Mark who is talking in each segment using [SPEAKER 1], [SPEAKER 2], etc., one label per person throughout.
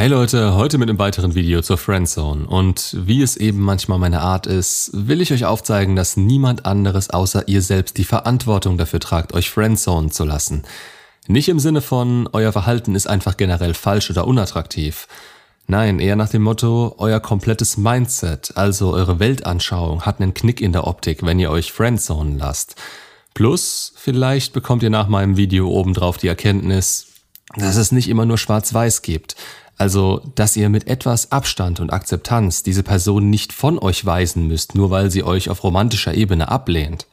[SPEAKER 1] Hey Leute, heute mit einem weiteren Video zur Friendzone und wie es eben manchmal meine Art ist, will ich euch aufzeigen, dass niemand anderes außer ihr selbst die Verantwortung dafür tragt, euch Friendzone zu lassen. Nicht im Sinne von, euer Verhalten ist einfach generell falsch oder unattraktiv. Nein, eher nach dem Motto, euer komplettes Mindset, also eure Weltanschauung, hat einen Knick in der Optik, wenn ihr euch Friendzonen lasst. Plus, vielleicht bekommt ihr nach meinem Video obendrauf die Erkenntnis, dass es nicht immer nur schwarz-weiß gibt. Also, dass ihr mit etwas Abstand und Akzeptanz diese Person nicht von euch weisen müsst, nur weil sie euch auf romantischer Ebene ablehnt.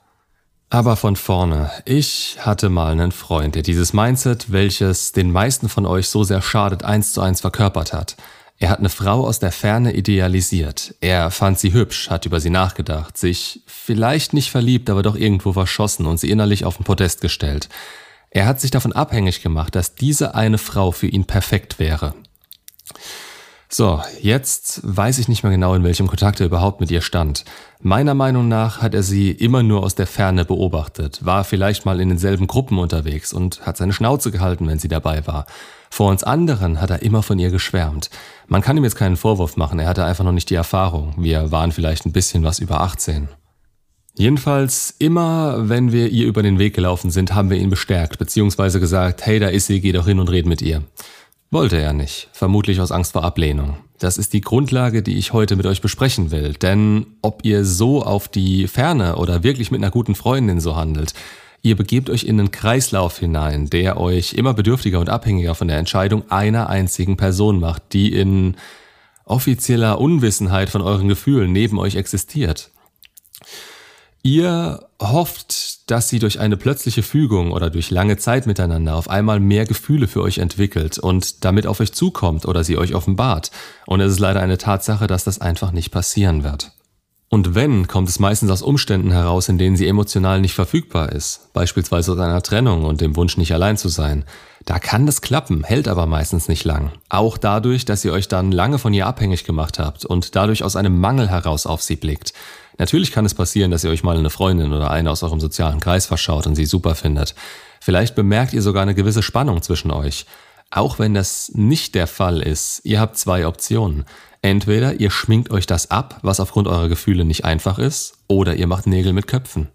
[SPEAKER 1] Aber von vorne. Ich hatte mal einen Freund, der dieses Mindset, welches den meisten von euch so sehr schadet, eins zu eins verkörpert hat. Er hat eine Frau aus der Ferne idealisiert. Er fand sie hübsch, hat über sie nachgedacht, sich vielleicht nicht verliebt, aber doch irgendwo verschossen und sie innerlich auf den Podest gestellt. Er hat sich davon abhängig gemacht, dass diese eine Frau für ihn perfekt wäre. So, jetzt weiß ich nicht mehr genau, in welchem Kontakt er überhaupt mit ihr stand. Meiner Meinung nach hat er sie immer nur aus der Ferne beobachtet, war vielleicht mal in denselben Gruppen unterwegs und hat seine Schnauze gehalten, wenn sie dabei war. Vor uns anderen hat er immer von ihr geschwärmt. Man kann ihm jetzt keinen Vorwurf machen, er hatte einfach noch nicht die Erfahrung. Wir waren vielleicht ein bisschen was über 18. Jedenfalls, immer wenn wir ihr über den Weg gelaufen sind, haben wir ihn bestärkt, beziehungsweise gesagt, hey, da ist sie, geh doch hin und red mit ihr. Wollte er nicht, vermutlich aus Angst vor Ablehnung. Das ist die Grundlage, die ich heute mit euch besprechen will, denn ob ihr so auf die Ferne oder wirklich mit einer guten Freundin so handelt, ihr begebt euch in einen Kreislauf hinein, der euch immer bedürftiger und abhängiger von der Entscheidung einer einzigen Person macht, die in offizieller Unwissenheit von euren Gefühlen neben euch existiert. Ihr hofft, dass sie durch eine plötzliche Fügung oder durch lange Zeit miteinander auf einmal mehr Gefühle für euch entwickelt und damit auf euch zukommt oder sie euch offenbart. Und es ist leider eine Tatsache, dass das einfach nicht passieren wird. Und wenn, kommt es meistens aus Umständen heraus, in denen sie emotional nicht verfügbar ist, beispielsweise aus einer Trennung und dem Wunsch nicht allein zu sein. Da kann das klappen, hält aber meistens nicht lang. Auch dadurch, dass ihr euch dann lange von ihr abhängig gemacht habt und dadurch aus einem Mangel heraus auf sie blickt. Natürlich kann es passieren, dass ihr euch mal eine Freundin oder eine aus eurem sozialen Kreis verschaut und sie super findet. Vielleicht bemerkt ihr sogar eine gewisse Spannung zwischen euch. Auch wenn das nicht der Fall ist, ihr habt zwei Optionen. Entweder ihr schminkt euch das ab, was aufgrund eurer Gefühle nicht einfach ist, oder ihr macht Nägel mit Köpfen.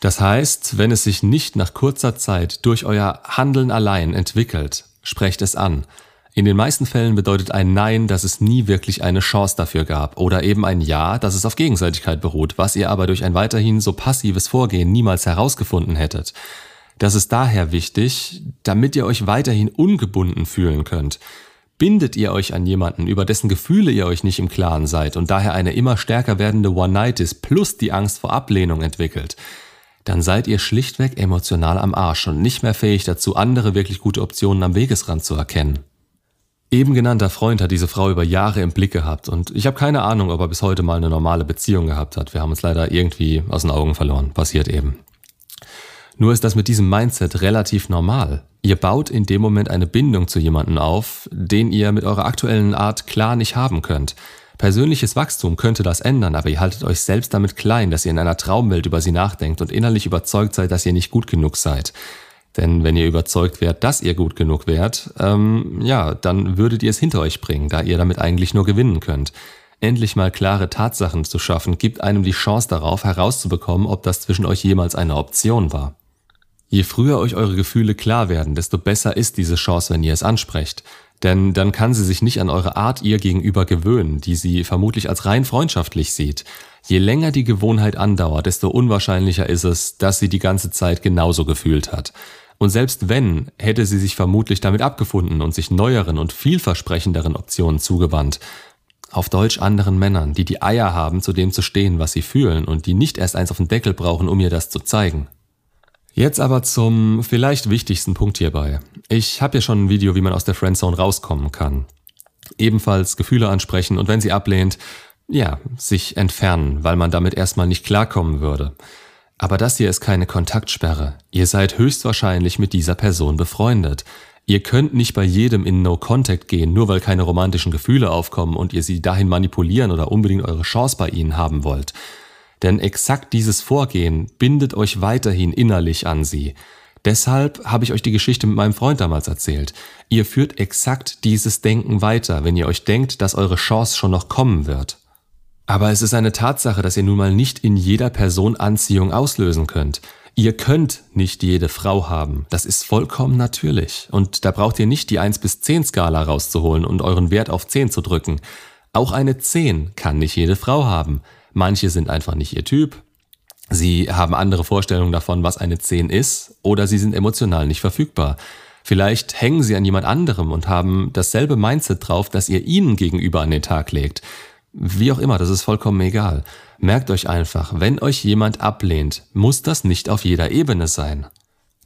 [SPEAKER 1] Das heißt, wenn es sich nicht nach kurzer Zeit durch euer Handeln allein entwickelt, sprecht es an. In den meisten Fällen bedeutet ein Nein, dass es nie wirklich eine Chance dafür gab oder eben ein Ja, dass es auf Gegenseitigkeit beruht, was ihr aber durch ein weiterhin so passives Vorgehen niemals herausgefunden hättet. Das ist daher wichtig, damit ihr euch weiterhin ungebunden fühlen könnt. Bindet ihr euch an jemanden, über dessen Gefühle ihr euch nicht im Klaren seid und daher eine immer stärker werdende One-Night-Is plus die Angst vor Ablehnung entwickelt, dann seid ihr schlichtweg emotional am Arsch und nicht mehr fähig dazu, andere wirklich gute Optionen am Wegesrand zu erkennen. Eben genannter Freund hat diese Frau über Jahre im Blick gehabt und ich habe keine Ahnung, ob er bis heute mal eine normale Beziehung gehabt hat. Wir haben uns leider irgendwie aus den Augen verloren. Passiert eben. Nur ist das mit diesem Mindset relativ normal. Ihr baut in dem Moment eine Bindung zu jemandem auf, den ihr mit eurer aktuellen Art klar nicht haben könnt. Persönliches Wachstum könnte das ändern, aber ihr haltet euch selbst damit klein, dass ihr in einer Traumwelt über sie nachdenkt und innerlich überzeugt seid, dass ihr nicht gut genug seid. Denn wenn ihr überzeugt wärt, dass ihr gut genug wärt, ähm, ja, dann würdet ihr es hinter euch bringen, da ihr damit eigentlich nur gewinnen könnt. Endlich mal klare Tatsachen zu schaffen, gibt einem die Chance darauf, herauszubekommen, ob das zwischen euch jemals eine Option war. Je früher euch eure Gefühle klar werden, desto besser ist diese Chance, wenn ihr es ansprecht. Denn dann kann sie sich nicht an eure Art ihr gegenüber gewöhnen, die sie vermutlich als rein freundschaftlich sieht. Je länger die Gewohnheit andauert, desto unwahrscheinlicher ist es, dass sie die ganze Zeit genauso gefühlt hat. Und selbst wenn, hätte sie sich vermutlich damit abgefunden und sich neueren und vielversprechenderen Optionen zugewandt. Auf Deutsch anderen Männern, die die Eier haben, zu dem zu stehen, was sie fühlen und die nicht erst eins auf den Deckel brauchen, um ihr das zu zeigen. Jetzt aber zum vielleicht wichtigsten Punkt hierbei. Ich habe ja schon ein Video, wie man aus der Friendzone rauskommen kann. Ebenfalls Gefühle ansprechen und wenn sie ablehnt, ja, sich entfernen, weil man damit erstmal nicht klarkommen würde. Aber das hier ist keine Kontaktsperre. Ihr seid höchstwahrscheinlich mit dieser Person befreundet. Ihr könnt nicht bei jedem in No Contact gehen, nur weil keine romantischen Gefühle aufkommen und ihr sie dahin manipulieren oder unbedingt eure Chance bei ihnen haben wollt. Denn exakt dieses Vorgehen bindet euch weiterhin innerlich an sie. Deshalb habe ich euch die Geschichte mit meinem Freund damals erzählt. Ihr führt exakt dieses Denken weiter, wenn ihr euch denkt, dass eure Chance schon noch kommen wird. Aber es ist eine Tatsache, dass ihr nun mal nicht in jeder Person Anziehung auslösen könnt. Ihr könnt nicht jede Frau haben. Das ist vollkommen natürlich. Und da braucht ihr nicht die 1 bis 10 Skala rauszuholen und euren Wert auf 10 zu drücken. Auch eine 10 kann nicht jede Frau haben. Manche sind einfach nicht ihr Typ. Sie haben andere Vorstellungen davon, was eine 10 ist, oder sie sind emotional nicht verfügbar. Vielleicht hängen sie an jemand anderem und haben dasselbe Mindset drauf, das ihr ihnen gegenüber an den Tag legt. Wie auch immer, das ist vollkommen egal. Merkt euch einfach, wenn euch jemand ablehnt, muss das nicht auf jeder Ebene sein.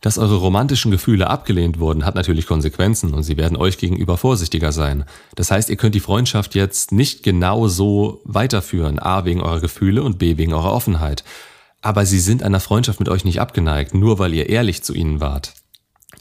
[SPEAKER 1] Dass eure romantischen Gefühle abgelehnt wurden, hat natürlich Konsequenzen und sie werden euch gegenüber vorsichtiger sein. Das heißt, ihr könnt die Freundschaft jetzt nicht genau so weiterführen, a wegen eurer Gefühle und b wegen eurer Offenheit. Aber sie sind einer Freundschaft mit euch nicht abgeneigt, nur weil ihr ehrlich zu ihnen wart.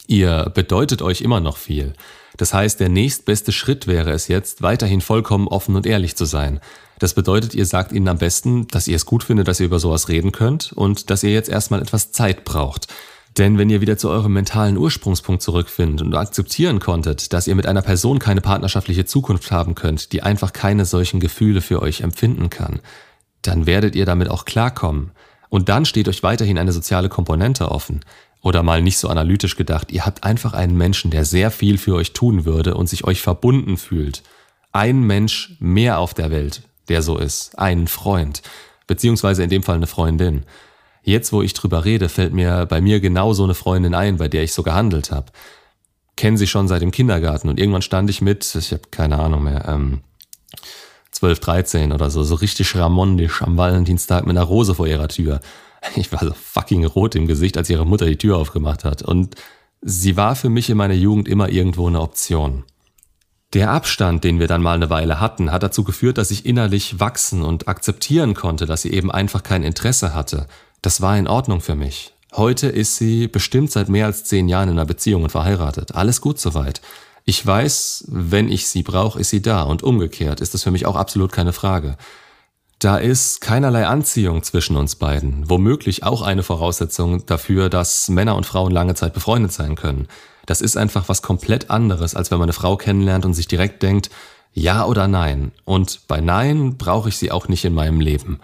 [SPEAKER 1] Ihr bedeutet euch immer noch viel. Das heißt, der nächstbeste Schritt wäre es jetzt, weiterhin vollkommen offen und ehrlich zu sein. Das bedeutet, ihr sagt ihnen am besten, dass ihr es gut findet, dass ihr über sowas reden könnt und dass ihr jetzt erstmal etwas Zeit braucht. Denn wenn ihr wieder zu eurem mentalen Ursprungspunkt zurückfindet und akzeptieren konntet, dass ihr mit einer Person keine partnerschaftliche Zukunft haben könnt, die einfach keine solchen Gefühle für euch empfinden kann, dann werdet ihr damit auch klarkommen. Und dann steht euch weiterhin eine soziale Komponente offen. Oder mal nicht so analytisch gedacht, ihr habt einfach einen Menschen, der sehr viel für euch tun würde und sich euch verbunden fühlt. Ein Mensch mehr auf der Welt, der so ist. Einen Freund. Beziehungsweise in dem Fall eine Freundin. Jetzt, wo ich drüber rede, fällt mir bei mir genau so eine Freundin ein, bei der ich so gehandelt habe. Kennen sie schon seit dem Kindergarten und irgendwann stand ich mit, ich habe keine Ahnung mehr, ähm, 12, 13 oder so, so richtig ramondisch am Valentinstag mit einer Rose vor ihrer Tür. Ich war so fucking rot im Gesicht, als ihre Mutter die Tür aufgemacht hat. Und sie war für mich in meiner Jugend immer irgendwo eine Option. Der Abstand, den wir dann mal eine Weile hatten, hat dazu geführt, dass ich innerlich wachsen und akzeptieren konnte, dass sie eben einfach kein Interesse hatte. Das war in Ordnung für mich. Heute ist sie bestimmt seit mehr als zehn Jahren in einer Beziehung und verheiratet. Alles gut soweit. Ich weiß, wenn ich sie brauche, ist sie da und umgekehrt ist das für mich auch absolut keine Frage. Da ist keinerlei Anziehung zwischen uns beiden, womöglich auch eine Voraussetzung dafür, dass Männer und Frauen lange Zeit befreundet sein können. Das ist einfach was komplett anderes, als wenn man eine Frau kennenlernt und sich direkt denkt, ja oder nein. Und bei Nein brauche ich sie auch nicht in meinem Leben.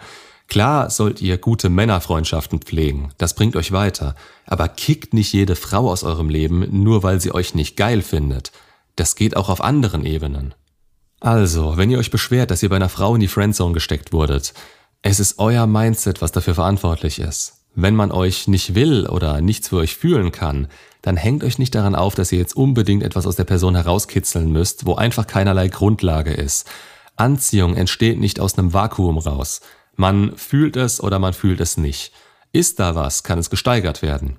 [SPEAKER 1] Klar sollt ihr gute Männerfreundschaften pflegen, das bringt euch weiter, aber kickt nicht jede Frau aus eurem Leben, nur weil sie euch nicht geil findet. Das geht auch auf anderen Ebenen. Also, wenn ihr euch beschwert, dass ihr bei einer Frau in die Friendzone gesteckt wurdet, es ist euer Mindset, was dafür verantwortlich ist. Wenn man euch nicht will oder nichts für euch fühlen kann, dann hängt euch nicht daran auf, dass ihr jetzt unbedingt etwas aus der Person herauskitzeln müsst, wo einfach keinerlei Grundlage ist. Anziehung entsteht nicht aus einem Vakuum raus. Man fühlt es oder man fühlt es nicht. Ist da was, kann es gesteigert werden.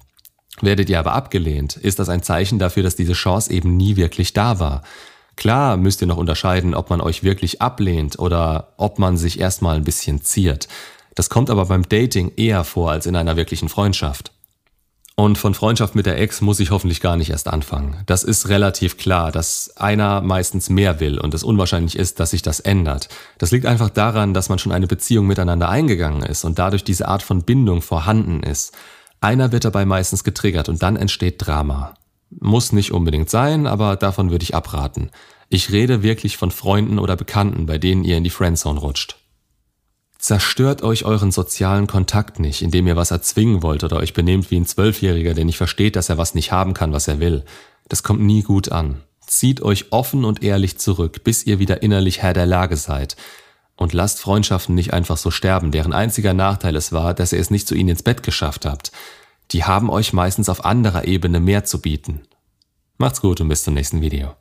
[SPEAKER 1] Werdet ihr aber abgelehnt, ist das ein Zeichen dafür, dass diese Chance eben nie wirklich da war. Klar müsst ihr noch unterscheiden, ob man euch wirklich ablehnt oder ob man sich erstmal ein bisschen ziert. Das kommt aber beim Dating eher vor als in einer wirklichen Freundschaft. Und von Freundschaft mit der Ex muss ich hoffentlich gar nicht erst anfangen. Das ist relativ klar, dass einer meistens mehr will und es unwahrscheinlich ist, dass sich das ändert. Das liegt einfach daran, dass man schon eine Beziehung miteinander eingegangen ist und dadurch diese Art von Bindung vorhanden ist. Einer wird dabei meistens getriggert und dann entsteht Drama. Muss nicht unbedingt sein, aber davon würde ich abraten. Ich rede wirklich von Freunden oder Bekannten, bei denen ihr in die Friendzone rutscht. Zerstört euch euren sozialen Kontakt nicht, indem ihr was erzwingen wollt oder euch benehmt wie ein Zwölfjähriger, der nicht versteht, dass er was nicht haben kann, was er will. Das kommt nie gut an. Zieht euch offen und ehrlich zurück, bis ihr wieder innerlich Herr der Lage seid. Und lasst Freundschaften nicht einfach so sterben, deren einziger Nachteil es war, dass ihr es nicht zu ihnen ins Bett geschafft habt die haben euch meistens auf anderer Ebene mehr zu bieten. Macht's gut und bis zum nächsten Video.